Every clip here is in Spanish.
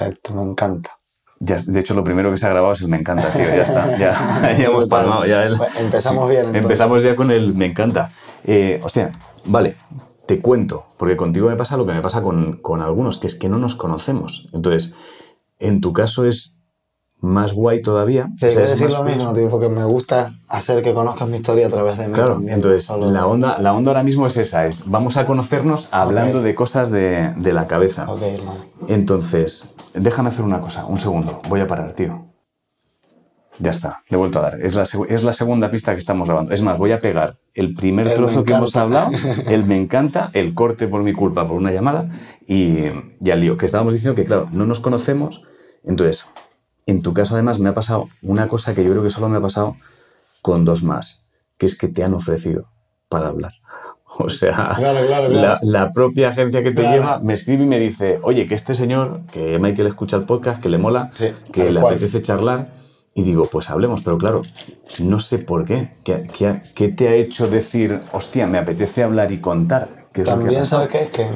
Perfecto, me encanta. Ya, de hecho, lo primero que se ha grabado es el me encanta, tío. Ya está. Ya, ya hemos palmado. Ya el, empezamos bien. Entonces. Empezamos ya con el me encanta. Eh, hostia, vale, te cuento, porque contigo me pasa lo que me pasa con, con algunos, que es que no nos conocemos. Entonces, en tu caso es más guay todavía. Te o sea, es decir más lo mismo, tío, porque me gusta hacer que conozcas mi historia a través de mí. Claro, también, entonces solo- la onda, la onda ahora mismo es esa, es vamos a conocernos hablando de cosas de, de la cabeza. Ok, hermano. Entonces, déjame hacer una cosa, un segundo, voy a parar, tío. Ya está, le he vuelto a dar. Es la, es la segunda pista que estamos grabando. Es más, voy a pegar el primer El trozo que hemos hablado, el me encanta, el corte por mi culpa, por una llamada, y, y al lío. Que estábamos diciendo que, claro, no nos conocemos. Entonces, en tu caso, además, me ha pasado una cosa que yo creo que solo me ha pasado con dos más, que es que te han ofrecido para hablar. O sea, Claro, claro, la, claro. la propia agencia que te lleva me escribe y me dice, oye, que este señor, que Michael escucha el podcast, que le mola, Sí, que le cual. apetece charlar, y digo, pues hablemos, pero claro, no sé por qué. ¿Qué, qué, qué te ha hecho decir, hostia, me apetece hablar y contar? ¿Qué es lo que ha También? ¿sabes es? Que,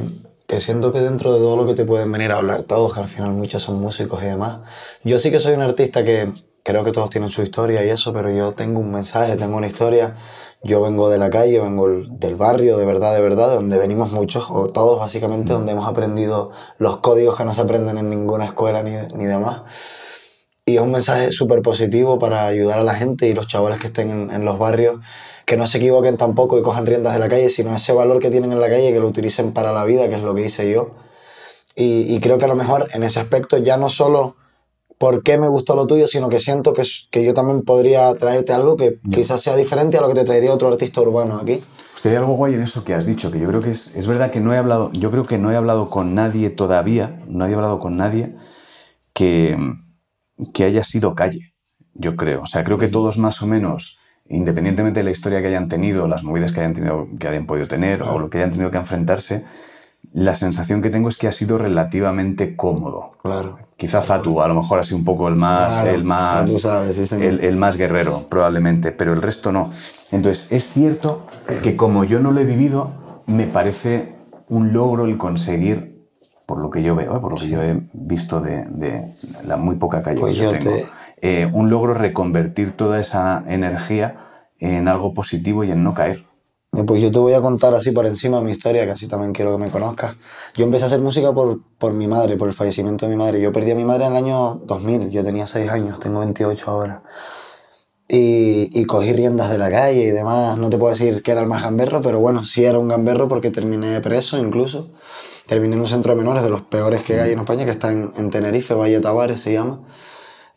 que siento que dentro de todo lo que te pueden venir a hablar todos, que al final muchos son músicos y demás, yo sí que soy un artista que creo que todos tienen su historia y eso, pero yo tengo un mensaje, tengo una historia. Yo vengo de la calle, vengo del barrio, de verdad, de verdad, de donde venimos muchos, o todos básicamente, donde hemos aprendido los códigos que no se aprenden en ninguna escuela ni, ni demás. Y es un mensaje súper positivo para ayudar a la gente y los chavales que estén en, en los barrios, que no se equivoquen tampoco y cojan riendas de la calle, sino ese valor que tienen en la calle, que lo utilicen para la vida, que es lo que hice yo. Y, y creo que a lo mejor en ese aspecto ya no solo por qué me gustó lo tuyo, sino que siento que, que yo también podría traerte algo que quizás sea diferente a lo que te traería otro artista urbano aquí. Hostia, hay algo guay en eso que has dicho, que yo creo que es, es verdad que no he hablado, yo creo que no he hablado con nadie todavía, no he hablado con nadie que, que haya sido calle, yo creo. O sea, creo que todos más o menos, independientemente de la historia que hayan tenido, las movidas que hayan, tenido, que hayan podido tener o lo que hayan tenido que enfrentarse, la sensación que tengo es que ha sido relativamente cómodo. Claro. Quizá Fatu a lo mejor ha sido un poco el más, Claro, el más, o sea, sabes, el, el más guerrero, probablemente, pero el resto no. Entonces, es cierto que como yo no lo he vivido, me parece un logro el conseguir, por lo que yo veo, ¿eh? por lo que yo he visto de, de la muy poca calle Pues que yo yo tengo, te- eh, un logro reconvertir toda esa energía en algo positivo y en no caer. Pues yo te voy a contar así por encima mi historia, que así también quiero que me conozcas. Yo empecé a hacer música por, por mi madre, por el fallecimiento de mi madre. Yo perdí a mi madre en el año 2000, yo tenía 6 años, tengo 28 ahora. Y, y cogí riendas de la calle y demás. No te puedo decir que era el más gamberro, pero bueno, sí era un gamberro porque terminé preso incluso. Terminé en un centro de menores de los peores que hay en España, que está en, en Tenerife, Valle Tavares se llama.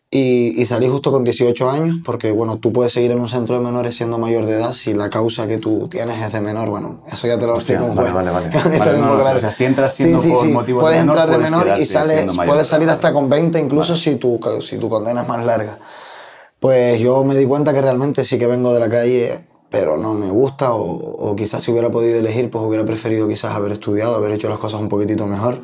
Y, y salí justo con 18 años, porque bueno, tú puedes seguir en un centro de menores siendo mayor de edad si la causa que tú tienes es de menor. Bueno, eso ya te lo Hostia, explico vale, vale, vale. Vale, no, no, o larga. sea, si entras siendo por motivos de puedes menor, entrar de menor y sales, puedes de salir hasta con 20, incluso si, tu, si tu condena es más larga. Pues yo me di cuenta que realmente sí que vengo de la calle, pero no me gusta, o, o quizás si hubiera podido elegir, pues hubiera preferido quizás haber estudiado, haber hecho las cosas un poquitito mejor.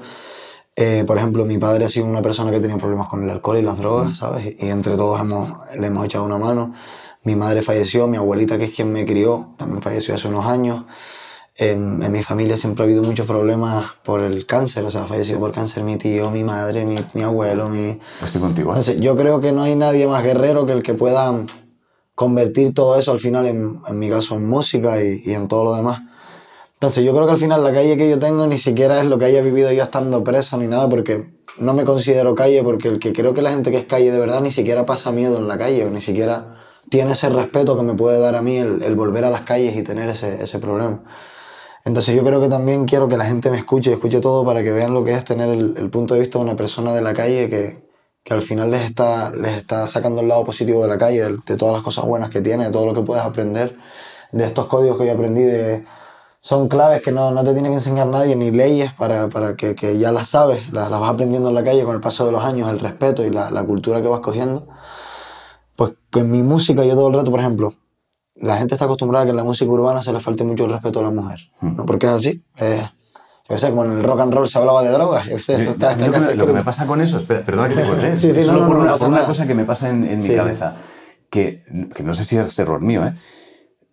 Eh, por ejemplo, mi padre ha sido una persona que tenía problemas con el alcohol y las drogas, ¿sabes? Y, entre todos hemos, le hemos echado una mano. Mi madre falleció, mi abuelita, que es quien me crió, también falleció hace unos años. En, en mi familia siempre ha habido muchos problemas por el cáncer, o sea, ha fallecido por cáncer mi tío, mi madre, mi, mi abuelo, mi... Estoy contigo. ¿eh? Entonces, yo creo que no hay nadie más guerrero que el que pueda convertir todo eso al final, en, en mi caso, en música y, y en todo lo demás. Entonces, yo creo que al final la calle que yo tengo ni siquiera es lo que haya vivido yo estando preso ni nada, porque no me considero calle, porque el que creo que la gente que es calle de verdad ni siquiera pasa miedo en la calle, o ni siquiera tiene ese respeto que me puede dar a mí el, el volver a las calles y tener ese, ese problema. Entonces yo creo que también quiero que la gente me escuche y escuche todo para que vean lo que es tener el, el punto de vista de una persona de la calle que, que al final les está, les está sacando el lado positivo de la calle, de, de todas las cosas buenas que tiene, de todo lo que puedes aprender, de estos códigos que yo aprendí, de, son claves que no, no te tiene que enseñar nadie, ni leyes para, para que, que ya las sabes, las, las vas aprendiendo en la calle con el paso de los años, el respeto y la, la cultura que vas cogiendo. Pues que en mi música yo todo el rato, por ejemplo, la gente está acostumbrada a que en la música urbana se le falte mucho el respeto a la mujer, ¿no? Porque es así. eh, yo sé, como en el rock and roll se hablaba de drogas, yo sé, eso está, está Lo que casi me- lo que me pasa con eso, espera, perdona que te corté, Sí, sí, solo no, no, por, no una, por cosa que me pasa en, en mi Sí, sí. cabeza, que, que no sé si es error mío, ¿eh?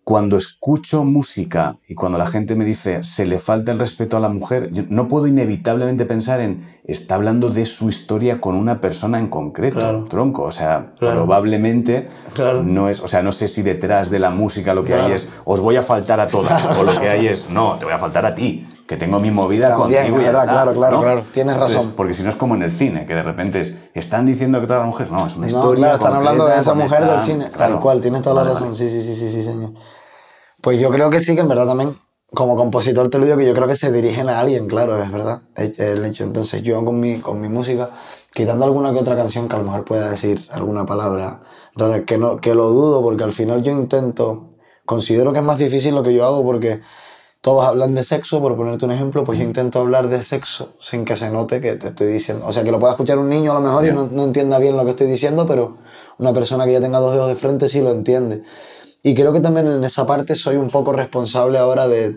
Cuando escucho música y cuando la gente me dice se le falta el respeto a la mujer, yo no puedo inevitablemente pensar en está hablando de su historia con una persona en concreto, Claro. tronco. O sea, Claro. probablemente Claro. no es, o sea, no sé si detrás de la música lo que hay es os voy a faltar a todas o lo que hay es no, te voy a faltar a ti, que tengo mi movida También, contigo y verdad, está, claro, claro, ¿no? claro. Tienes Entonces, razón. porque si no es como en el cine, que de repente es están diciendo que todas las mujeres, no, es una No, historia claro, están hablando de esa mujer esta- del cine. claro. Tal cual, tienes toda la Vale, razón. vale. Sí, sí, sí, sí, sí, señor. Pues yo creo que sí, que en verdad también, como compositor te lo digo, que yo creo que se dirigen a alguien, claro, es verdad. El el hecho. Entonces yo con mi, con mi música, quitando alguna que otra canción que a lo mejor pueda decir alguna palabra rara, que, no, que lo dudo, porque al final yo intento, considero que es más difícil lo que yo hago porque todos hablan de sexo, por ponerte un ejemplo, pues yo intento hablar de sexo sin que se note que te estoy diciendo. O sea, que lo pueda escuchar un niño a lo mejor y no, no entienda bien lo que estoy diciendo, pero una persona que ya tenga dos dedos de frente sí lo entiende. Y creo que también en esa parte soy un poco responsable ahora de,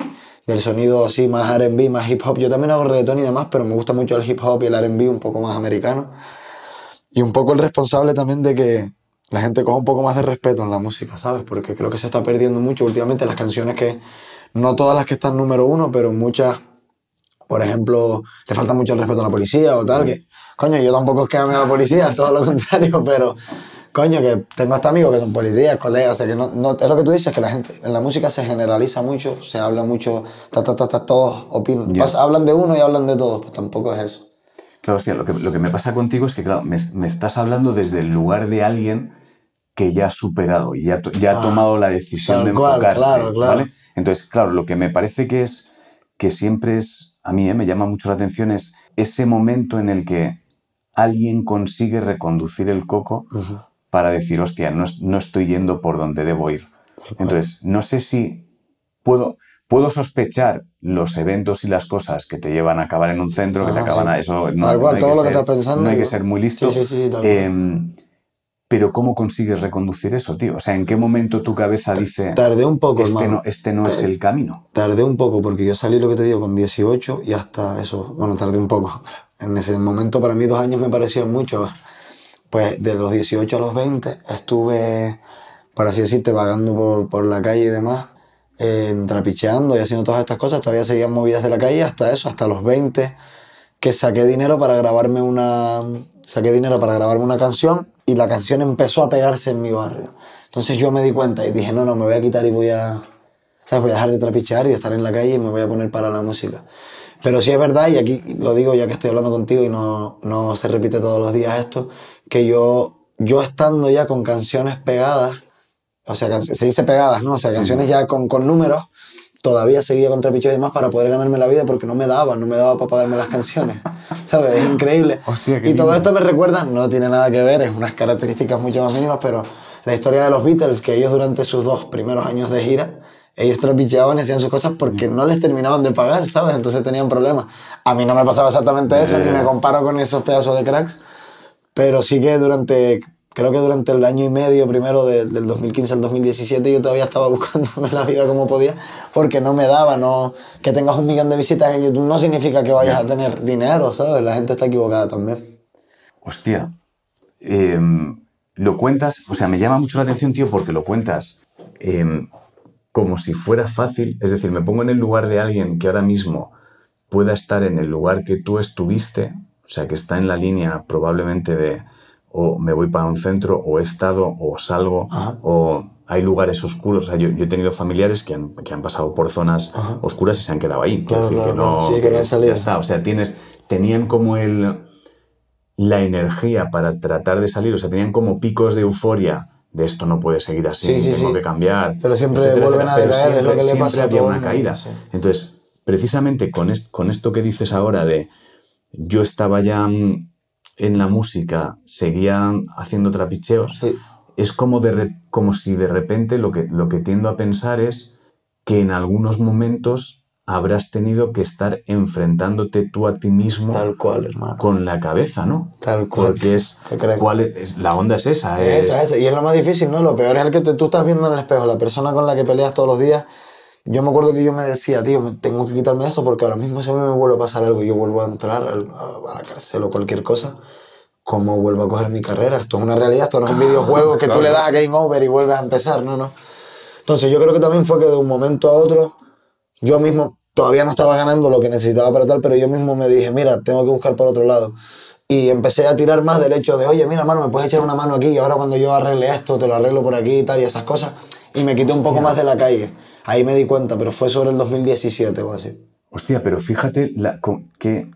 del sonido así más RB, más hip hop. Yo también hago reggaetón y demás, pero me gusta mucho el hip hop y el RB un poco más americano. Y un poco el responsable también de que la gente coja un poco más de respeto en la música, ¿sabes? Porque creo que se está perdiendo mucho últimamente las canciones que, no todas las que están número uno, pero muchas, por ejemplo, le falta mucho el respeto a la policía o tal, que, coño, yo tampoco es que ame a la policía, todo lo contrario, pero, coño, que tengo hasta amigos que son policías, colegas, o sea, que no, no- es lo que tú dices, que la gente, en la música se generaliza mucho, se habla mucho, ta, ta, ta, ta, todos opinan, Ya. Pas- hablan de uno y hablan de todos, pues tampoco es eso. Claro, hostia, lo que, lo que me pasa contigo es que, claro, me, me estás hablando desde el lugar de alguien que ya ha superado y ya, ya ha Ah, tomado la decisión tal de enfocarse. claro, claro. ¿vale? Entonces, claro, lo que me parece que es que siempre es, a mí eh, me llama mucho la atención, es ese momento en el que alguien consigue reconducir el coco para decir, hostia, no, no estoy yendo por donde debo ir. Entonces, no sé si puedo, puedo sospechar los eventos y las cosas que te llevan a acabar en un centro, que te Ah, acaban sí. a eso. No, hay que ser- No hay que yo- ser muy listo. Sí, sí, pero ¿cómo consigues reconducir eso, tío? O sea, ¿en qué momento tu cabeza dice, Tardé un poco, este hermano. no, este no es el camino? Tardé un poco porque yo salí, lo que te digo, con 18 y hasta eso, bueno, tardé un poco. En ese momento para mí dos años me parecían mucho. Pues de los 18 a los 20 estuve, por así decirte, vagando por, por la calle y demás, eh, trapicheando y haciendo todas estas cosas. Todavía seguían movidas de la calle hasta eso, hasta los 20, que saqué dinero para grabarme una, saqué dinero para grabarme una canción y la canción empezó a pegarse en mi barrio. Entonces yo me di cuenta y dije, no, no, me voy a quitar y voy a, ¿sabes? Voy a dejar de trapichear y estar en la calle y me voy a poner para la música. Pero sí es verdad, y aquí lo digo ya que estoy hablando contigo y no, no se repite todos los días esto, que yo, yo estando ya con canciones pegadas, o sea, se dice pegadas, ¿no? O sea, canciones ya con, con números, todavía seguía con trapicheos y demás para poder ganarme la vida porque no me daba, no me daba para pagarme las canciones. ¿Sabes? Es increíble. Hostia, y todo lindo. esto me recuerda, no tiene nada que ver, es unas características mucho más mínimas, pero la historia de los Beatles, que ellos durante sus dos primeros años de gira, ellos trapicheaban y hacían sus cosas porque no les terminaban de pagar, ¿sabes? Entonces tenían problemas. A mí no me pasaba exactamente eso, ni me comparo con esos pedazos de cracks, pero sí que durante, creo que durante el año y medio primero de- del 2015 al 2017 yo todavía estaba buscándome la vida como podía porque no me daba, no, que tengas un millón de visitas en YouTube no significa que vayas a tener dinero, ¿sabes? La gente está equivocada también. Hostia, em, lo cuentas, o sea, me llama mucho la atención, tío, porque lo cuentas em, como si fuera fácil. Es decir, me pongo en el lugar de alguien que ahora mismo pueda estar en el lugar que tú estuviste, o sea, que está en la línea probablemente de o me voy para un centro, o he estado, o salgo, Ajá. o hay lugares oscuros. O sea, yo, yo he tenido familiares que han, que han pasado por zonas Ajá. oscuras y se han quedado ahí. Quiero Claro, decir claro, que no. Sí, que salido. ya está. O sea, tienes, tenían como el, la energía para tratar de salir, o sea, tenían como picos de euforia de esto no puede seguir así, Sí, sí, tengo sí. que cambiar. Pero siempre etcétera, vuelven a etcétera. Decaer, es lo que le siempre- pasa a siempre todo una caída. Entonces, precisamente con, est- con esto que dices ahora de yo estaba ya mm, en la música, seguía haciendo trapicheos, Sí. es como, de como si de repente lo que, lo que tiendo a pensar es que en algunos momentos habrás tenido que estar enfrentándote tú a ti mismo Tal cual, hermano. con la cabeza, ¿no? Tal cual. Porque es, cuál es- la onda es esa, es, Esa, esa. Y es lo más difícil, ¿no? Lo peor es el que te- tú estás viendo en el espejo, la persona con la que peleas todos los días. Yo me acuerdo que yo me decía, tío, tengo que quitarme esto porque ahora mismo si a mí me vuelve a pasar algo yo vuelvo a entrar a, a la cárcel o cualquier cosa, ¿cómo vuelvo a coger mi carrera? Esto es una realidad, esto no es un videojuego que tú le das a Game Over y vuelves a empezar, no, no. Entonces yo creo que también fue que de un momento a otro, yo mismo todavía no estaba ganando lo que necesitaba para tal, pero yo mismo me dije, mira, tengo que buscar por otro lado. Y empecé a tirar más del hecho de, oye, mira, mano, me puedes echar una mano aquí y ahora cuando yo arregle esto, te lo arreglo por aquí y tal, y esas cosas. Y me quité un poco más de la calle. Ahí me di cuenta, pero fue sobre el 2017 o así. Hostia, pero fíjate la, con- qué,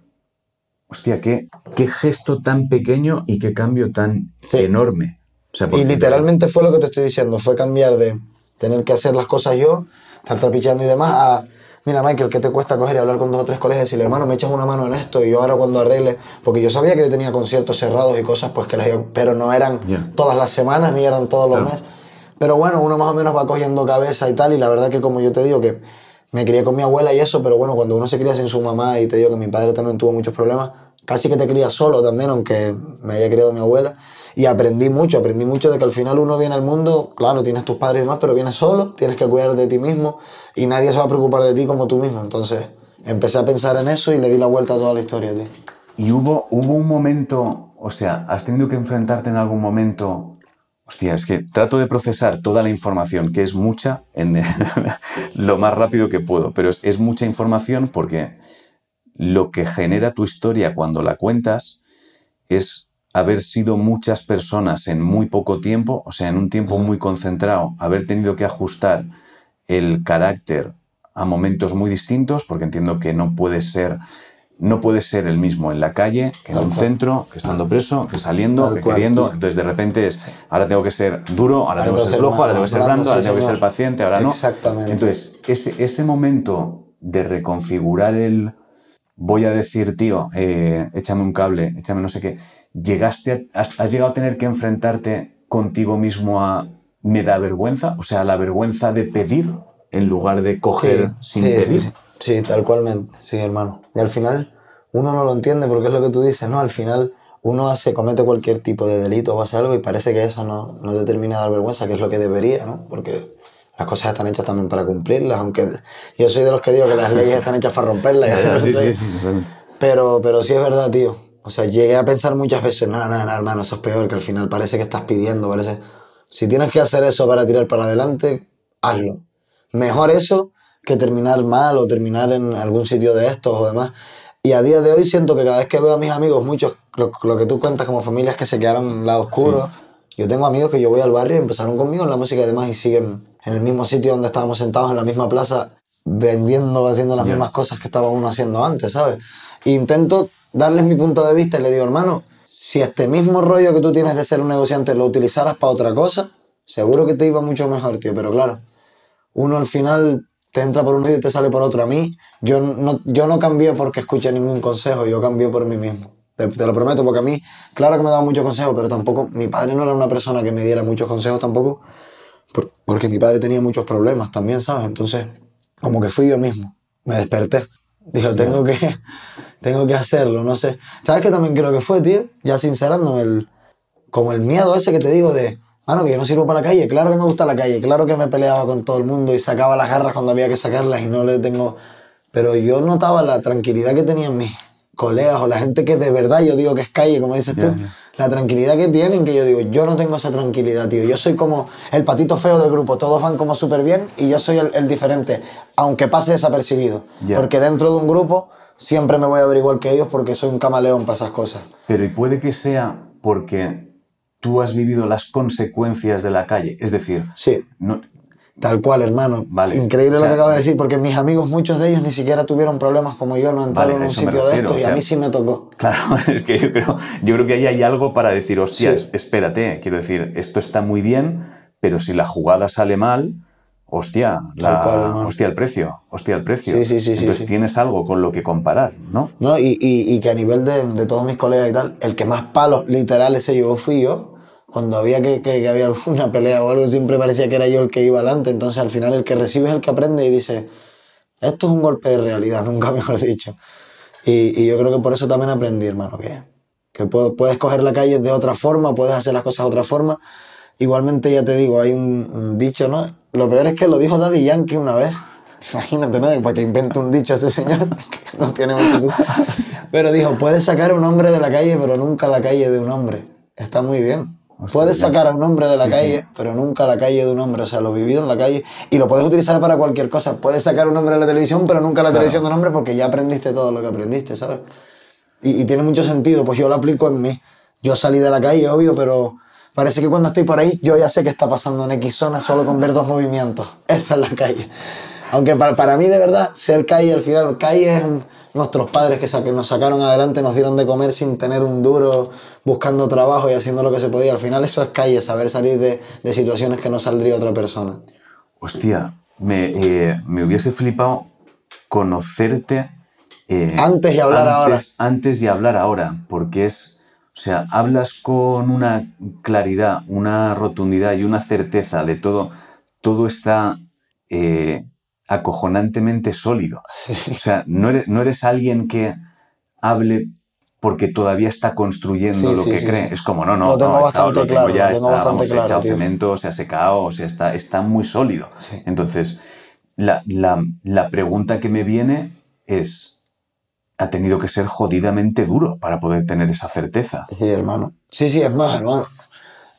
hostia, qué, qué gesto tan pequeño y qué cambio tan Sí. enorme. O sea, Y literalmente fue lo que te estoy diciendo, fue cambiar de tener que hacer las cosas yo, estar trapicheando y demás, a, mira Michael, ¿qué te cuesta coger y hablar con dos o tres colegas y decirle, hermano, me echas una mano en esto y yo ahora cuando arregle, porque yo sabía que yo tenía conciertos cerrados y cosas, pues que las pero no eran Ya. todas las semanas ni eran todos los Claro. meses. Pero bueno, uno más o menos va cogiendo cabeza y tal, y la verdad que como yo te digo que me crié con mi abuela y eso, pero bueno, cuando uno se cría sin su mamá y te digo que mi padre también tuvo muchos problemas, casi que te crías solo también, aunque me haya criado mi abuela. Y aprendí mucho, aprendí mucho de que al final uno viene al mundo, claro, tienes tus padres y demás, pero vienes solo, tienes que cuidar de ti mismo y nadie se va a preocupar de ti como tú mismo. Entonces empecé a pensar en eso y le di la vuelta a toda la historia, tío. Y hubo, hubo un momento, o sea, has tenido que enfrentarte en algún momento. Hostia, es que trato de procesar toda la información, que es mucha, en lo más rápido que puedo, pero es, es mucha información porque lo que genera tu historia cuando la cuentas es haber sido muchas personas en muy poco tiempo, o sea, en un tiempo muy concentrado, haber tenido que ajustar el carácter a momentos muy distintos, porque entiendo que no puede ser, no puede ser el mismo en la calle que en un centro, que estando preso, que saliendo, que queriendo. Entonces de repente es, ahora tengo que ser duro, ahora, tengo que ser flojo, ahora tengo que ser blando, ahora tengo que ser paciente, ahora no. Exactamente. Entonces, ese, ese momento de reconfigurar el voy a decir, tío, eh, échame un cable, échame no sé qué, llegaste a- has, has llegado a tener que enfrentarte contigo mismo a me da vergüenza, o sea, la vergüenza de pedir en lugar de coger sin sí, pedir. Sí, sí, tal cualmente, sí, hermano. Y al final uno no lo entiende porque es lo que tú dices, ¿no? Al final uno hace, comete cualquier tipo de delito o hace algo y parece que eso no, no te termina de dar vergüenza, que es lo que debería, ¿no? Porque las cosas están hechas también para cumplirlas, aunque yo soy de los que digo que las leyes están hechas para romperlas. no sí, sí, sí. Pero, pero sí es verdad, tío. O sea, llegué a pensar muchas veces, nada, nada, nada, hermano, eso es peor, que al final parece que estás pidiendo, parece... Si tienes que hacer eso para tirar para adelante, hazlo. Mejor eso que terminar mal o terminar en algún sitio de estos o demás. Y a día de hoy siento que cada vez que veo a mis amigos, muchos, lo, lo que tú cuentas como familias que se quedaron en lado oscuro, yo tengo amigos que yo voy al barrio y empezaron conmigo en la música y demás y siguen en el mismo sitio donde estábamos sentados, en la misma plaza, vendiendo, haciendo las mismas cosas que estaba uno haciendo antes, ¿sabes? E intento darles mi punto de vista y le digo, hermano, si este mismo rollo que tú tienes de ser un negociante lo utilizaras para otra cosa, seguro que te iba mucho mejor, tío. Pero claro, uno al final te entra por un sitio y te sale por otro. A mí, yo no, yo no cambié porque escuché ningún consejo, yo cambié por mí mismo. Te, te lo prometo, porque a mí, claro que me daba muchos consejos, pero tampoco, mi padre no era una persona que me diera muchos consejos tampoco, por- porque mi padre tenía muchos problemas también, ¿sabes? Entonces, como que fui yo mismo, me desperté. Dijo, tengo que, tengo que hacerlo, no sé. ¿Sabes qué también creo que fue, tío? Ya sincerándome, el, como el miedo ese que te digo de, mano, que yo no sirvo para la calle, claro que me gusta la calle, claro que me peleaba con todo el mundo y sacaba las garras cuando había que sacarlas y no le tengo... Pero yo notaba la tranquilidad que tenían mis colegas o la gente que de verdad yo digo que es calle, como dices Ya, tú, ya. la tranquilidad que tienen, que yo digo, yo no tengo esa tranquilidad, tío. Yo soy como el patito feo del grupo, todos van como súper bien y yo soy el, el diferente, aunque pase desapercibido. Ya. Porque dentro de un grupo siempre me voy a ver igual que ellos porque soy un camaleón para esas cosas. Pero y puede que sea porque tú has vivido las consecuencias de la calle. Es decir, Sí, no, Tal cual, hermano. Vale. Increíble O sea, lo que acabo de decir, porque mis amigos, muchos de ellos ni siquiera tuvieron problemas como yo, no entraron Vale, en un sitio de refiero, estos o y sea, a mí sí me tocó. Claro, es que yo creo, yo creo que ahí hay algo para decir, hostia, Sí. es- espérate, quiero decir, esto está muy bien, pero si la jugada sale mal, hostia, la- cual, hermano. hostia el precio, hostia el precio. Sí, sí, sí, Entonces sí. tienes algo con lo que comparar, ¿no? ¿no? Y, y, y que a nivel de, de todos mis colegas y tal, el que más palos literales se llevó fui yo. Cuando había que, que, que había alguna pelea o algo, siempre parecía que era yo el que iba adelante. Entonces al final el que recibe es el que aprende y dice, esto es un golpe de realidad, nunca mejor dicho. Y, y yo creo que por eso también aprendí, hermano, que, que puedo- puedes coger la calle de otra forma, puedes hacer las cosas de otra forma. Igualmente, ya te digo, hay un, un dicho, ¿no? Lo peor es que lo dijo Daddy Yankee una vez. Imagínate, ¿no? Para que invente un dicho ese señor, que no tiene mucho. Pero dijo, puedes sacar a un hombre de la calle, pero nunca la calle de un hombre. Está muy bien. puedes sacar a un hombre de la calle, pero nunca la calle de un hombre. O sea, lo vivido en la calle. Y lo puedes utilizar para cualquier cosa. Puedes sacar a un hombre de la televisión, pero nunca la televisión de un hombre porque ya aprendiste todo lo que aprendiste, ¿sabes? Y, y tiene mucho sentido. Pues yo lo aplico en mí. Yo salí de la calle, obvio, pero parece que cuando estoy por ahí, yo ya sé qué está pasando en X zona solo con ver dos movimientos. Esa es la calle. Aunque para, para mí, de verdad, ser calle, al final, calle es nuestros padres que, nos sacaron adelante, nos dieron de comer sin tener un duro, buscando trabajo y haciendo lo que se podía. Al final eso es calle, saber salir de, de situaciones que no saldría otra persona. Hostia, me, eh, me hubiese flipado conocerte. Eh, antes y hablar ahora. Antes y hablar ahora, porque es. O sea, hablas con una claridad, una rotundidad y una certeza de todo. Todo está eh, acojonantemente sólido. O sea, no eres, no eres, alguien que hable porque todavía está construyendo lo que cree. Es como, no, no, lo tengo bastante claro, ya, está, bastante claro, echado cemento, se ha secado, o sea, está, está muy sólido. Entonces, la, la, la pregunta que me viene es, ha tenido que ser jodidamente duro para poder tener esa certeza. Sí, hermano. Sí, sí, es más, hermano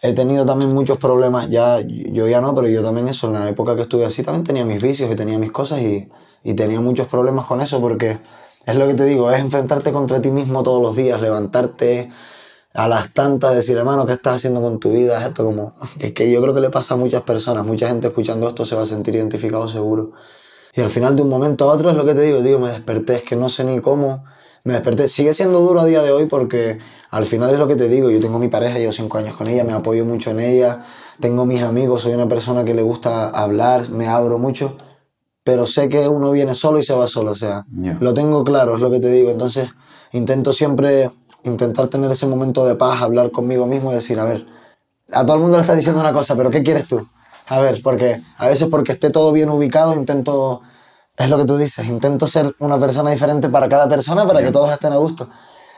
he tenido también muchos problemas, ya yo ya no, pero yo también eso, en la época que estuve así también tenía mis vicios y tenía mis cosas y, y tenía muchos problemas con eso porque es lo que te digo, es enfrentarte contra ti mismo todos los días, levantarte a las tantas, decir, hermano, ¿qué estás haciendo con tu vida? Esto como, es que yo creo que le pasa a muchas personas, mucha gente escuchando esto se va a sentir identificado seguro. Y al final de un momento a otro es lo que te digo, digo, me desperté, es que no sé ni cómo, me desperté. Sigue siendo duro a día de hoy porque al final es lo que te digo, yo tengo mi pareja, llevo cinco años con ella, me apoyo mucho en ella, tengo mis amigos, soy una persona que le gusta hablar, me abro mucho, pero sé que uno viene solo y se va solo, o sea, lo tengo claro, es lo que te digo, entonces intento siempre intentar tener ese momento de paz, hablar conmigo mismo y decir, a ver, a todo el mundo le estás diciendo una cosa, pero ¿qué quieres tú? A ver, porque a veces porque esté todo bien ubicado intento es lo que tú dices, intento ser una persona diferente para cada persona para que todos estén a gusto.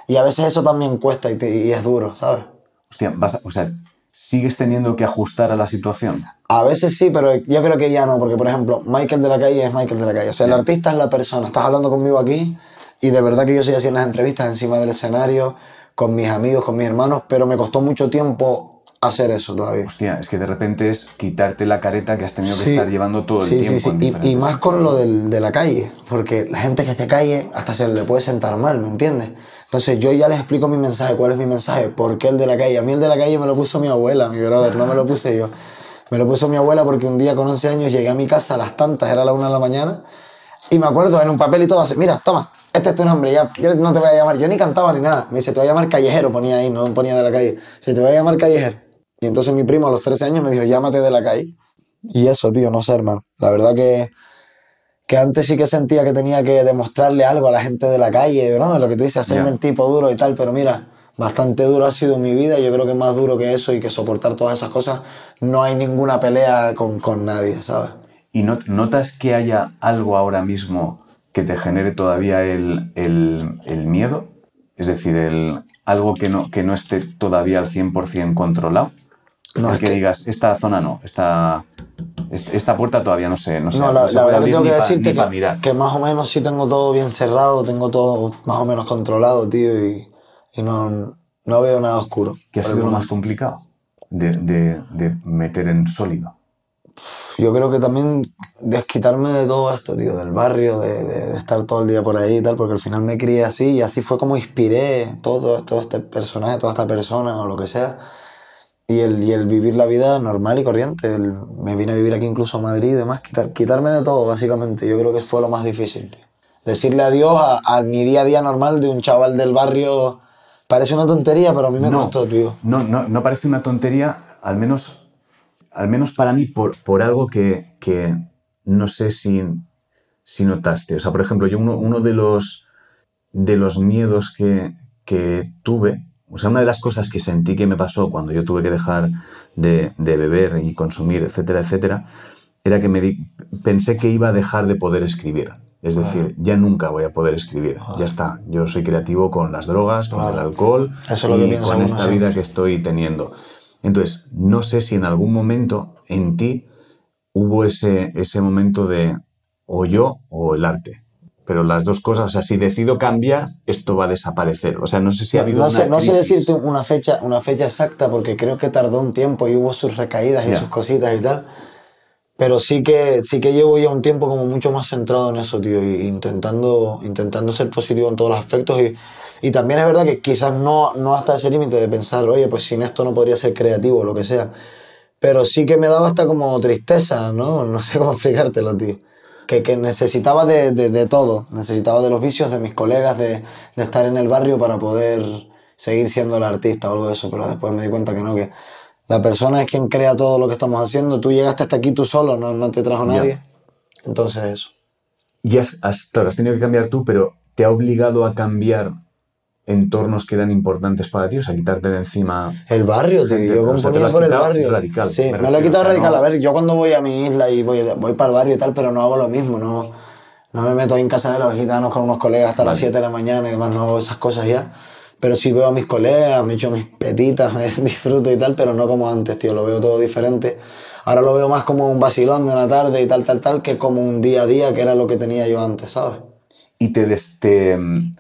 Y a veces eso también cuesta y, es duro, ¿sabes? Hostia, o sea, ¿sigues teniendo que ajustar a la situación? A veces sí, pero yo creo que ya no, porque por ejemplo, Michael de la calle es Michael de la calle. O sea, el artista es la persona. Estás hablando conmigo aquí y de verdad que yo estoy haciendo las entrevistas encima del escenario, con mis amigos, con mis hermanos, pero me costó mucho tiempo hacer eso todavía. Hostia, es que de repente es quitarte la careta que has tenido que estar llevando todo el tiempo. Sí, sí, y, y, más con lo del, de la calle, porque la gente que esté calle hasta se le puede sentar mal, ¿me entiendes? Entonces yo ya les explico mi mensaje, cuál es mi mensaje, por qué el de la calle. A mí el de la calle me lo puso mi abuela, mi brother, no me lo puse yo. Me lo puso mi abuela porque un día con 11 años llegué a mi casa a las tantas, era la una de la mañana, y me acuerdo en un papel y todo así, mira, toma, este es tu nombre, ya, yo no te voy a llamar, yo ni cantaba ni nada. Me dice, te voy a llamar callejero, ponía ahí, no ponía de la calle. Se te voy a llamar callejero. Y entonces mi primo a los 13 años me dijo, llámate de la calle. Y eso, tío, no sé, hermano. La verdad que, que antes sí que sentía que tenía que demostrarle algo a la gente de la calle, ¿no? Lo que tú dices, hacerme el tipo duro y tal, pero mira, bastante duro ha sido mi vida. Yo creo que más duro que eso y que soportar todas esas cosas, no hay ninguna pelea con, con nadie, ¿sabes? ¿Y notas que haya algo ahora mismo que te genere todavía el, el, el miedo? Es decir, el, algo que no, que no esté todavía al 100% controlado. No, que, digas, esta zona no, esta, esta puerta todavía no sé, no sé. No, la, verdad que tengo que decirte que, que, más o menos sí tengo todo bien cerrado, tengo todo más o menos controlado, tío, y, y no, no, veo nada oscuro. ¿Qué ha sido lo más complicado de, de, de, meter en sólido? Yo creo que también desquitarme de todo esto, tío, del barrio, de, de, estar todo el día por ahí y tal, porque al final me crié así y así fue como inspiré todo, todo este personaje, toda esta persona o lo que sea y el, y el vivir la vida normal y corriente. me vine a vivir aquí incluso a Madrid y demás, quitar, quitarme de todo, básicamente. Yo creo que fue lo más difícil. Decirle adiós a, a, mi día a día normal de un chaval del barrio. Parece una tontería, pero a mí me no, costó, tío. No, no, no parece una tontería, al menos, al menos para mí, por, por algo que, que no sé si, si notaste. O sea, por ejemplo, yo uno, uno de, los, de los miedos que, que tuve o sea, una de las cosas que sentí que me pasó cuando yo tuve que dejar de, beber y consumir, etcétera, etcétera, era que me pensé que iba a dejar de poder escribir. Es decir, ya nunca voy a poder escribir. Ya está. Yo soy creativo con las drogas, con el alcohol y con esta vida que estoy teniendo. Entonces, no sé si en algún momento en ti hubo ese, ese momento de o yo o el arte. Pero las dos cosas, o sea, si decido cambiar, esto va a desaparecer. O sea, no sé si ha habido no una sé, no sé decirte una fecha, una fecha exacta porque creo que tardó un tiempo y hubo sus recaídas y sus cositas y tal. Pero sí que, sí que llevo ya un tiempo como mucho más centrado en eso, tío, y intentando, intentando ser positivo en todos los aspectos. Y, y también es verdad que quizás no, no hasta ese límite de pensar, oye, pues sin esto no podría ser creativo o lo que sea. Pero sí que me daba hasta como tristeza, ¿no? No sé cómo explicártelo, tío. Que, que necesitaba de, de, de todo. Necesitaba de los vicios de mis colegas, de, de estar en el barrio para poder seguir siendo el artista o algo de eso. Pero después me di cuenta que no, que la persona es quien crea todo lo que estamos haciendo. Tú llegaste hasta aquí tú solo, no, no te trajo nadie. Entonces eso. Y has, has- claro, has tenido que cambiar tú, pero ¿te ha obligado a cambiar entornos que eran importantes para ti? O sea, quitarte de encima... El barrio, tío. Yo o sea, componía lo has por el barrio. radical, Sí, me me, lo he quitado o sea, radical. no- A ver, yo cuando voy a mi isla y voy, voy para el barrio y tal, pero no hago lo mismo. No, no me meto ahí en casa de los gitanos con unos colegas hasta las Vale. 7 de la mañana y demás. No hago esas cosas ya. Pero sí veo a mis colegas, me echo mis petitas, me disfruto y tal, pero no como antes, tío. Lo veo todo diferente. Ahora lo veo más como un vacilón de una tarde y tal, tal, tal, que como un día a día, que era lo que tenía yo antes, ¿sabes? y te, des- te, mm,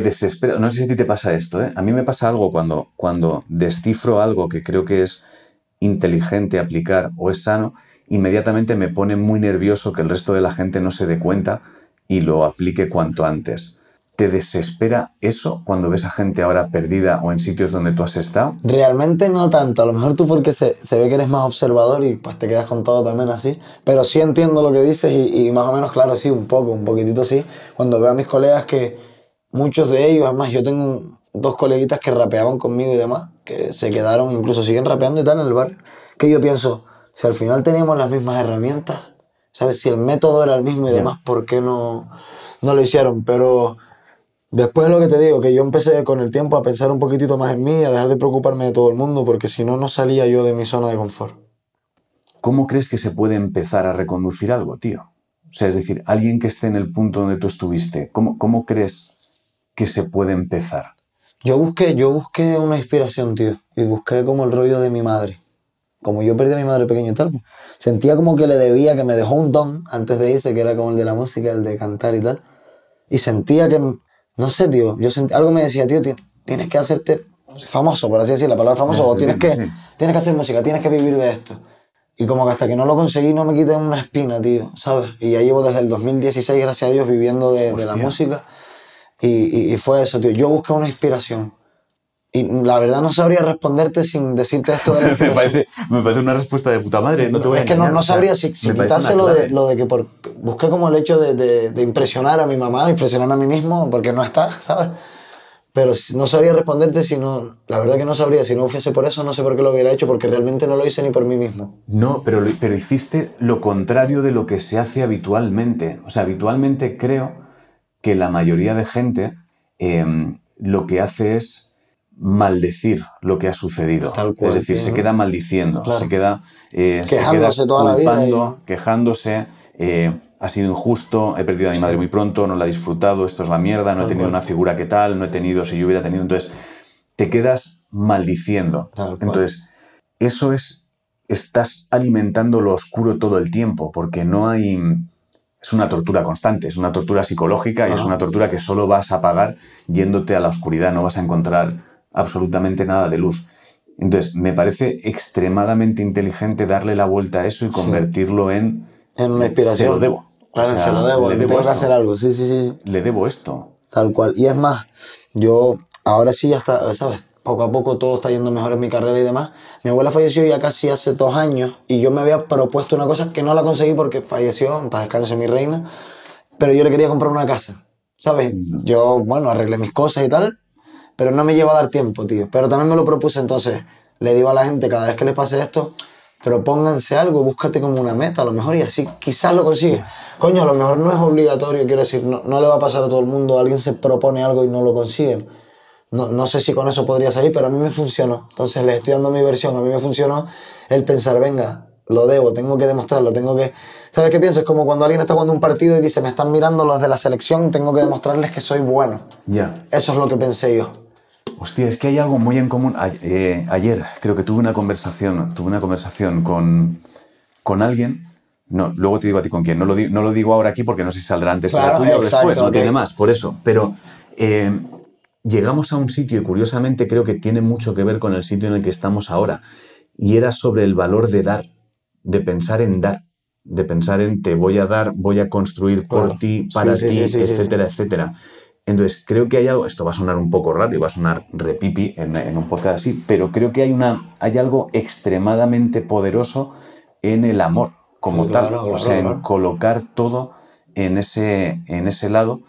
te. No sé si a ti te pasa esto, ¿eh? A mí me pasa algo cuando, cuando descifro algo que creo que es inteligente aplicar o es sano, inmediatamente me pone muy nervioso que el resto de la gente no se dé cuenta y lo aplique cuanto antes. ¿Te desespera eso cuando ves a gente ahora perdida o en sitios donde tú has estado? Realmente no tanto, a lo mejor tú porque se, se ve que eres más observador y pues te quedas con todo también así, pero sí entiendo lo que dices y, y más o menos claro, sí, un poco, un poquitito sí, cuando veo a mis colegas que muchos de ellos, además yo tengo dos coleguitas que rapeaban conmigo y demás, que se quedaron, incluso siguen rapeando y tal en el barrio, que yo pienso, si al final teníamos las mismas herramientas, ¿sabes? Si el método era el mismo y demás, ¿por qué no, no lo hicieron? Pero... Después de lo que te digo, que yo empecé con el tiempo a pensar un poquitito más en mí, a dejar de preocuparme de todo el mundo, porque si no, no salía yo de mi zona de confort. ¿Cómo crees que se puede empezar a reconducir algo, tío? O sea, es decir, alguien que esté en el punto donde tú estuviste, ¿cómo, cómo crees que se puede empezar? Yo busqué, yo busqué una inspiración, tío, y busqué como el rollo de mi madre. Como yo perdí a mi madre pequeño y tal, pues, sentía como que le debía, que me dejó un don antes de irse, que era como el de la música, el de cantar y tal. Y sentía que, no sé, tío, yo sentí, algo me decía, tío, ti- tienes que hacerte famoso, por así decir, la palabra famoso, Ya, o tienes que, entiendo, sí. tienes que hacer música, tienes que vivir de esto. Y como que hasta que no lo conseguí no me quité una espina, tío, ¿sabes? Y ya llevo desde el 2016, gracias a Dios, viviendo de, de la música. Y, y- y fue eso, tío. Yo busqué una inspiración. Y la verdad no sabría responderte sin decirte esto de la me, parece, me parece una respuesta de puta madre. No te voy a es que no, o sea, sabría si, si me parece quitase una lo de, lo de que por, busqué como el hecho de, de- de impresionar a mi mamá, impresionarme a mí mismo, porque no está, ¿sabes? Pero no sabría responderte si no, la verdad que no sabría, si no fuese por eso, no sé por qué lo hubiera hecho, porque realmente no lo hice ni por mí mismo. No, pero, pero hiciste lo contrario de lo que se hace habitualmente. O sea, habitualmente creo que la mayoría de gente eh, lo que hace es maldecir lo que ha sucedido. Tal cual, es decir, sí, se ¿no? queda maldiciendo, Claro. se queda, eh, se Quejándose queda toda la vida culpando, quejándose. eh, ha sido injusto, he perdido a mi madre muy pronto, no la he disfrutado, esto es la mierda, no he tenido cual. una figura que tal, no he tenido, si yo hubiera tenido. Entonces, te quedas maldiciendo. Tal cual. Entonces, eso es, estás alimentando lo oscuro todo el tiempo, porque no hay, es una tortura constante, es una tortura psicológica y es una tortura que solo vas a pagar yéndote a la oscuridad, no vas a encontrar absolutamente nada de luz. Entonces, me parece extremadamente inteligente darle la vuelta a eso y convertirlo en... En una inspiración. Se lo debo. Claro, O sea, se lo debo, le tengo debo que hacer algo, sí, sí, sí. Le debo esto. Tal cual. Y es más, yo ahora sí ya está, ¿sabes? Poco a poco todo está yendo mejor en mi carrera y demás. Mi abuela falleció ya casi hace dos años y yo me había propuesto una cosa que no la conseguí porque falleció, en paz descanse mi reina, pero yo le quería comprar una casa, ¿sabes? Yo, bueno, arreglé mis cosas y tal, pero no me lleva a dar tiempo, tío. Pero también me lo propuse, entonces le digo a la gente cada vez que les pase esto, propónganse algo, búscate como una meta, a lo mejor y así quizás lo consigue. Coño, a lo mejor no es obligatorio, quiero decir, no, no le va a pasar a todo el mundo, alguien se propone algo y no lo consigue. No, no sé si con eso podría salir, pero a mí me funcionó. Entonces les estoy dando mi versión, a mí me funcionó el pensar, venga, lo debo, tengo que demostrarlo, tengo que... ¿Sabes qué pienso? Es como cuando alguien está jugando un partido y dice, me están mirando los de la selección, tengo que demostrarles que soy bueno. Ya. Eso es lo que pensé yo. Hostia, es que hay algo muy en común. A- eh, ayer creo que tuve una conversación, tuve una conversación con, con alguien, No, luego te digo a ti con quién. No lo, di- no lo digo ahora aquí porque no sé si saldrá antes Claro, la tuya o exacto, después, no ok. tiene más, por eso. Pero eh, llegamos a un sitio y curiosamente creo que tiene mucho que ver con el sitio en el que estamos ahora. Y era sobre el valor de dar, de pensar en dar, de pensar en te voy a dar, voy a construir por Claro. ti, para sí, ti, sí, sí, sí, etcétera, etcétera. Entonces, creo que hay algo, esto va a sonar un poco raro y va a sonar repipi en, en un podcast así, pero creo que hay, una, hay algo extremadamente poderoso en el amor como tal. claro, o sea, en colocar todo en ese, en ese lado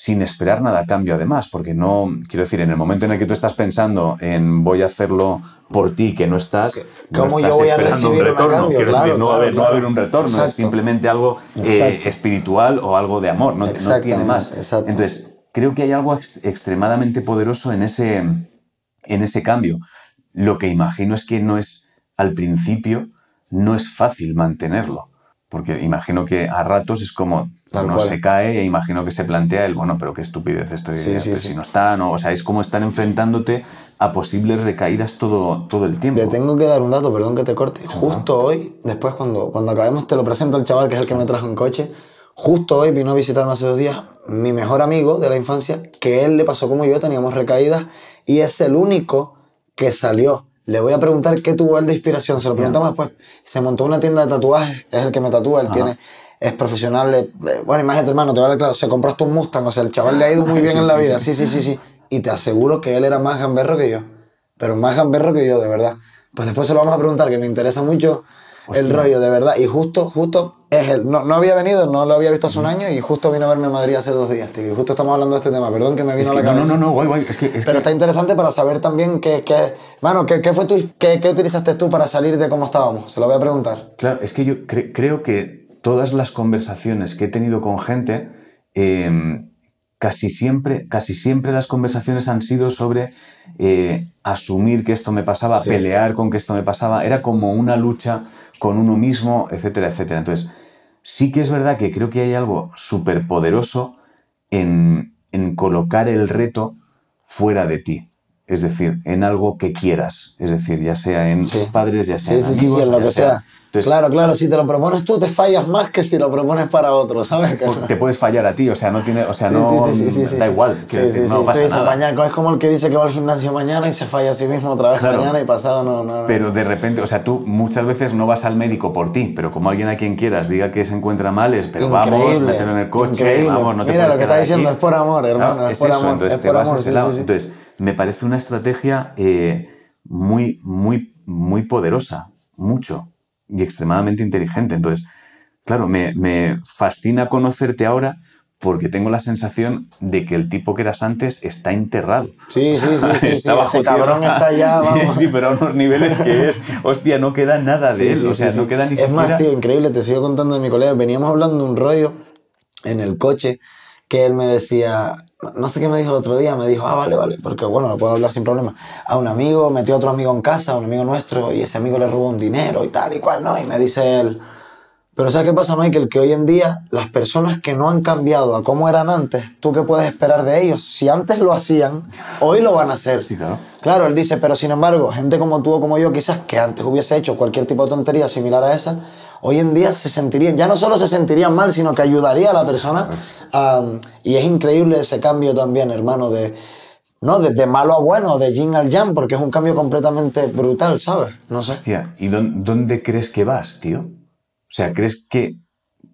sin esperar nada a cambio además, porque no, quiero decir, en el momento en el que tú estás pensando en voy a hacerlo por ti, que no estás, no ¿Cómo yo estás voy a esperando un recibir un retorno, cambio? quiero Claro, decir, no, va a claro, haber, no va a claro. haber un retorno, es Exacto. simplemente algo eh, espiritual o algo de amor, no, no tiene más. exacto. Entonces, creo que hay algo ex- extremadamente poderoso en ese, en ese cambio. Lo que imagino es que no es, al principio, no es fácil mantenerlo. Porque imagino que a ratos es como Tal uno cual. se cae e imagino que se plantea el, bueno, pero qué estupidez estoy, Sí, sí, pero sí. si no está, ¿no? O sea, es como estar enfrentándote a posibles recaídas todo, todo el tiempo. Te tengo que dar un dato, perdón que te corte. Justo hoy, después cuando, cuando acabemos, te lo presento al chaval que es el que me trajo en coche. Justo hoy vino a visitarme hace dos días mi mejor amigo de la infancia, que él le pasó como yo, teníamos recaídas, y es el único que salió. Le voy a preguntar qué tuvo él de inspiración. Se lo preguntamos después. Se montó una tienda de tatuajes, es el que me tatúa, él Ajá. tiene, es profesional. le- le- bueno, imagínate, hermano, te voy a dar claro, se compró hasta un Mustang, o sea, el chaval le ha ido muy bien Sí, en la sí, vida. sí. Sí, sí, sí, sí. Y te aseguro que él era más gamberro que yo. Pero más gamberro que yo, de verdad. Pues después se lo vamos a preguntar, que me interesa mucho el rollo, de verdad. Y justo, justo, es él. No, no había venido, no lo había visto hace un año y justo vino a verme a Madrid hace dos días, tío. Y justo estamos hablando de este tema. Perdón que me vino Es a la no, no, cabeza. no, no, guay, guay. Es que, es Pero que- está interesante para saber también qué, qué, mano, qué, qué fue tu, qué, qué utilizaste tú para salir de cómo estábamos. Se lo voy a preguntar. Claro, es que yo cre- creo que todas las conversaciones que he tenido con gente, eh, casi, siempre, casi siempre las conversaciones han sido sobre eh, asumir que esto me pasaba, Sí. pelear con que esto me pasaba. Era como una lucha con uno mismo, etcétera, etcétera. Entonces, sí que es verdad que creo que hay algo súper poderoso en, en colocar el reto fuera de ti. Es decir, en algo que quieras. Es decir, ya sea en Sí. padres, ya sea Sí, en sí, amigos, en lo que sea. sea. Entonces, claro, claro, si te lo propones tú, te fallas más que si lo propones para otro, ¿sabes? No- te puedes fallar a ti, o sea, no tiene, o sea, Sí, no da igual, decir, sí, no pasa nada. mañana, es como el que dice que va al gimnasio mañana y se falla a sí mismo otra vez Claro. mañana y pasado no, no, no. Pero de repente, o sea, tú muchas veces no vas al médico por ti, pero como alguien a quien quieras diga que se encuentra mal, es, pero vamos, Increíble, mételo en el coche, increíble. vamos, no te Mira, lo que está diciendo aquí. es por amor, hermano, Claro, es por eso, amor, entonces es te por vas a ese lado. Entonces, me parece una estrategia eh, muy, muy, muy poderosa, mucho, y extremadamente inteligente. Entonces, claro, me, me fascina conocerte ahora porque tengo la sensación de que el tipo que eras antes está enterrado. Sí, sí, sí, sí, sí, Está bajo ese cabrón está ya, vamos. Sí, sí, pero a unos niveles que es, hostia, no queda nada de él, o sea, no queda ni Es siquiera... más, tío, increíble, te sigo contando de mi colega. Veníamos hablando de un rollo en el coche que él me decía, no sé qué me dijo el otro día, me dijo, ah, vale, vale, porque bueno, lo puedo hablar sin problema. A un amigo, metió a otro amigo en casa, a un amigo nuestro, y ese amigo le robó un dinero y tal y cual, ¿no? Y me dice él, pero ¿sabes qué pasa, Michael? Que hoy en día las personas que no han cambiado a cómo eran antes, ¿tú qué puedes esperar de ellos? Si antes lo hacían, hoy lo van a hacer. Sí, claro. Claro, él dice, pero sin embargo, gente como tú o como yo, quizás que antes hubiese hecho cualquier tipo de tontería similar a esa, hoy en día se sentirían, ya no solo se sentirían mal, sino que ayudaría a la persona. y es increíble ese cambio también, hermano, de, no, de, de malo a bueno, de yin al yang, porque es un cambio completamente brutal, ¿sabes? No sé. Hostia, ¿y dón- dónde crees que vas, tío? O sea, ¿crees que...?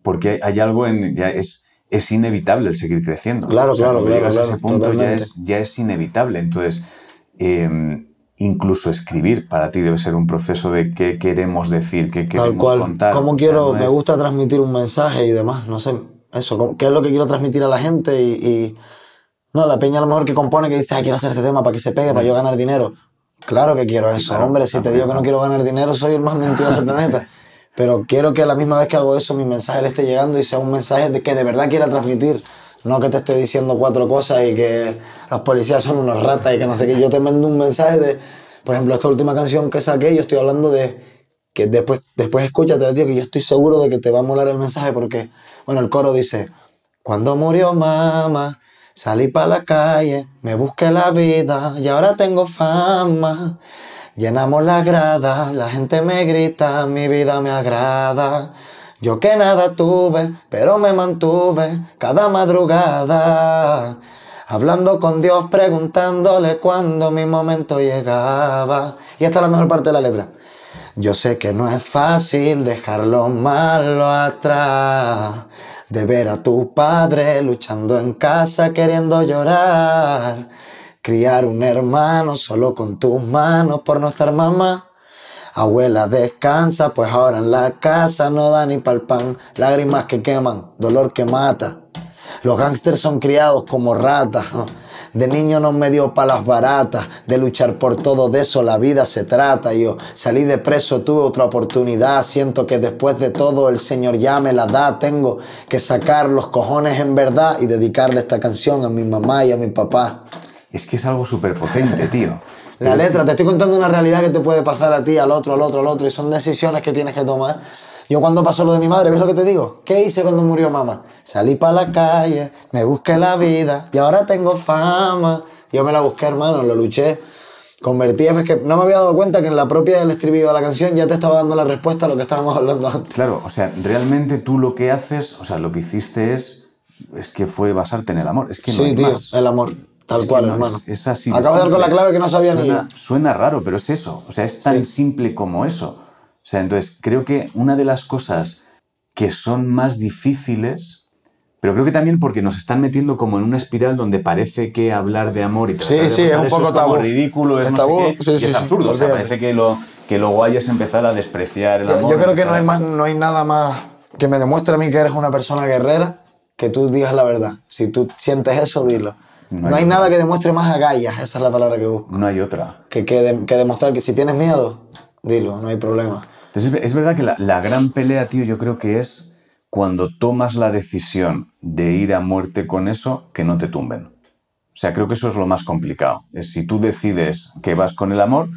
Porque hay, hay algo en... Ya es, es inevitable el seguir creciendo. Claro, O sea, claro, claro, llegas a ese punto ya es, ya es inevitable. Entonces, eh, incluso escribir para ti debe ser un proceso de qué queremos decir, qué queremos Tal cual. contar. ¿Cómo O sea, quiero? no me es- gusta transmitir un mensaje y demás, no sé. Eso, ¿cómo- ¿qué es lo que quiero transmitir a la gente? Y, y- no, la peña a lo mejor que compone que dice, ah, quiero hacer este tema para que se pegue, para yo ganar dinero. Claro que quiero eso, claro, hombre. Si te digo que no ¿no? quiero ganar dinero, soy el más mentiroso del planeta. Pero quiero que a la misma vez que hago eso, mi mensaje le esté llegando y sea un mensaje de que de verdad quiera transmitir. No que te esté diciendo cuatro cosas y que los policías son unos ratas y que no sé qué. Yo te mando un mensaje de, por ejemplo, esta última canción que saqué, yo estoy hablando de que después, después escúchate, tío, que yo estoy seguro de que te va a molar el mensaje porque, bueno, el coro dice, cuando murió mamá, salí para la calle, me busqué la vida y ahora tengo fama. Llenamos la grada, la gente me grita, mi vida me agrada. Yo que nada tuve, pero me mantuve cada madrugada. Hablando con Dios, preguntándole cuándo mi momento llegaba. Y esta es la mejor parte de la letra. Yo sé que no es fácil dejar lo malo atrás. De ver a tu padre luchando en casa queriendo llorar. Criar un hermano solo con tus manos por no estar mamá. Abuela descansa, pues ahora en la casa no da ni pa'l pan. Lágrimas que queman, dolor que mata. Los gángsters son criados como ratas. De niño no me dio palas baratas, de luchar por todo de eso la vida se trata. Yo salí de preso, tuve otra oportunidad. Siento que después de todo el Señor ya me la da. Tengo que sacar los cojones en verdad y dedicarle esta canción a mi mamá y a mi papá. Es que es algo súper potente, tío. La letra, te estoy contando una realidad que te puede pasar a ti, al otro, al otro, al otro, y son decisiones que tienes que tomar. Yo cuando pasó lo de mi madre, ¿ves lo que te digo? ¿Qué hice cuando murió mamá? Salí para la calle, me busqué la vida y ahora tengo fama. Yo me la busqué, hermano, lo luché. Convertí, es que no me había dado cuenta que en la propia del estribillo de la canción ya te estaba dando la respuesta a lo que estábamos hablando antes. Claro, o sea, realmente tú lo que haces, o sea, lo que hiciste es, es que fue basarte en el amor. Es que no sí, hay tío, más. el amor. Tal Es cual, no, hermano. Es, es así. Acabo de dar con la clave que no sabía ni yo. suena, suena raro, pero es eso. O sea, es tan Sí. simple como eso. O sea, entonces creo que una de las cosas que son más difíciles, pero creo que también porque nos están metiendo como en una espiral donde parece que hablar de amor y Sí, tratar de sí, es un poco como tabú. ridículo, es, Es no sé qué, sí, y sí, es sí, absurdo. O sea, parece que lo, que lo guay es empezar a despreciar el amor. Yo creo que no hay, más, no hay nada más que me demuestre a mí que eres una persona guerrera que tú digas la verdad. Si tú sientes eso, dilo. No No, hay nada que demuestre más agallas, esa es la palabra que busco. No hay otra. Que, que, de- que demostrar que si tienes miedo, dilo, no hay problema. Entonces, es- es verdad que la, la gran pelea, tío, yo creo que es cuando tomas la decisión de ir a muerte con eso, que no te tumben. O sea, creo que eso es lo más complicado. Es si tú decides que vas con el amor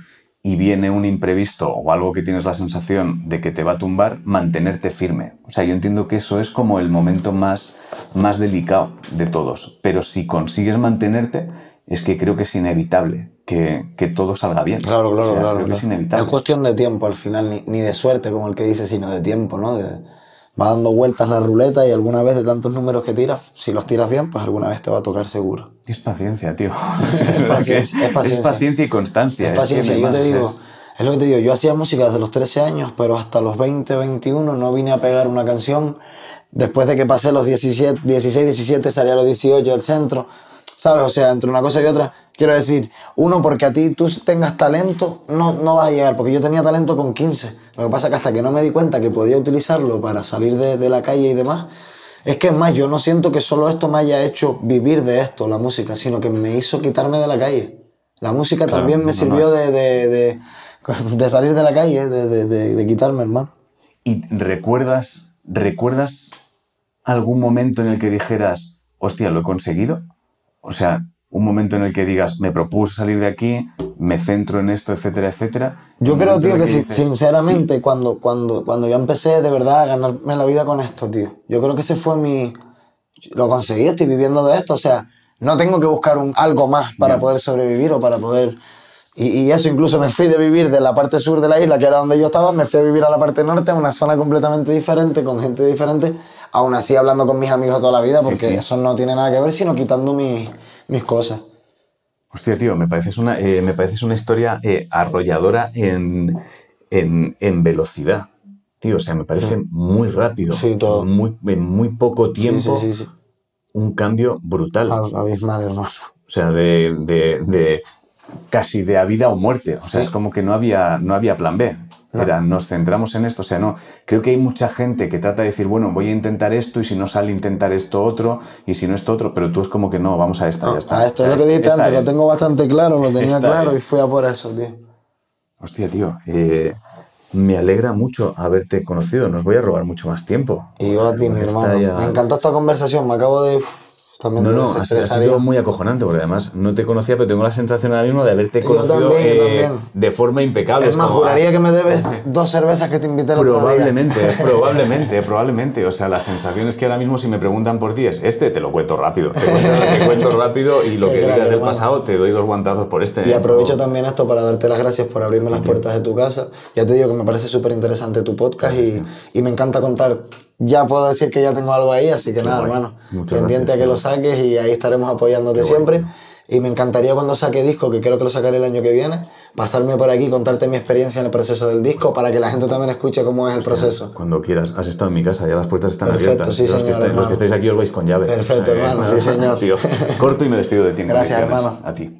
y viene un imprevisto o algo que tienes la sensación de que te va a tumbar, mantenerte firme. O sea, yo entiendo que eso es como el momento más, más delicado de todos. Pero si consigues mantenerte, es que creo que es inevitable que, que todo salga bien. Claro, claro, O sea, claro. Creo que es inevitable. Es cuestión de tiempo al final, ni, ni de suerte, como el que dice, sino de tiempo, ¿no? De- va dando vueltas la ruleta y alguna vez de tantos números que tiras, si los tiras bien, pues alguna vez te va a tocar seguro. Es paciencia, tío. es, que paciencia, es paciencia. paciencia y constancia. Es paciencia, yo te digo, es- es lo que te digo, yo hacía música desde los 13 años, pero hasta los 20, 21 no vine a pegar una canción. Después de que pasé los 17, 16, 17, salí a los 18 del centro, ¿sabes? O sea, entre una cosa y otra, quiero decir, uno, porque a ti tú tengas talento, no, no vas a llegar, porque yo tenía talento con 15. Lo que pasa es que hasta que no me di cuenta que podía utilizarlo para salir de, de la calle y demás, es que es más, yo no siento que solo esto me haya hecho vivir de esto, la música, sino que me hizo quitarme de la calle. La música Claro, también me no, sirvió de, de, de, de salir de la calle, de, de, de, de quitarme, hermano. ¿Y recuerdas, recuerdas algún momento en el que dijeras, hostia, lo he conseguido? O sea, un momento en el que digas, me propuse salir de aquí, me centro en esto, etcétera, etcétera. Yo creo, tío, que dices, sinceramente, cuando, cuando, cuando yo empecé de verdad a ganarme la vida con esto, tío, yo creo que ese fue mi... Lo conseguí, estoy viviendo de esto, o sea, no tengo que buscar un, algo más para poder sobrevivir o para poder... Y, y eso, incluso me fui de vivir de la parte sur de la isla, que era donde yo estaba, me fui a vivir a la parte norte, a una zona completamente diferente, con gente diferente, aún así hablando con mis amigos toda la vida, porque sí. eso no tiene nada que ver, sino quitando mis, mis cosas. Hostia, tío, me pareces una, eh, me pareces una historia eh, arrolladora en, en, en velocidad. Tío, o sea, me parece muy rápido. Sí, todo. Muy, en muy poco tiempo, Sí, un cambio brutal. Ab- Abismal, hermano. O sea, de, de- de- casi de a vida o muerte. O sea, es como que no había, no había plan B. No. Era, nos centramos en esto. O sea, no. Creo que hay mucha gente que trata de decir, bueno, voy a intentar esto y si no sale, intentar esto otro y si no esto otro, pero tú es como que no, vamos a esta, ya está. Ah, esto O sea, es lo que esta antes, lo tengo bastante claro, lo tenía claro es. y fui a por eso, tío. Hostia, tío, eh, me alegra mucho haberte conocido. Nos voy a robar mucho más tiempo. Y yo a ti, mi hermano. ya- Me encantó esta conversación, me acabo de... uf, también No, no, ha, sido- muy acojonante, porque además no te conocía, pero tengo la sensación ahora mismo de haberte conocido también, eh, también. de forma impecable. Es más, como, juraría ah, que me debes dos cervezas que te invité el otro día. Probablemente, probablemente, probablemente. O sea, la sensación es que ahora mismo si me preguntan por ti es este, te lo cuento rápido. Te cuento, te cuento rápido y lo que digas del hermano. pasado te doy dos guantazos por este. Y aprovecho No- también esto para darte las gracias por abrirme las puertas de tu casa. Ya te digo que me parece súper interesante tu podcast y, y me encanta contar. Ya puedo decir que ya tengo algo ahí, así que nada, guay. hermano. Muchas pendiente gracias, a que lo saques y ahí estaremos apoyándote Qué guay, siempre. tío. Y me encantaría cuando saque disco, que creo que lo sacaré el año que viene, pasarme por aquí, contarte mi experiencia en el proceso del disco para que la gente también escuche cómo es el proceso. Cuando quieras, has estado en mi casa, ya las puertas están Perfecto, abiertas. sí, los, señor, que estáis, los que estáis aquí os vais con llave. Perfecto, hermano, sí, señor. Tío, corto y me despido de ti. Gracias, hermano. A ti.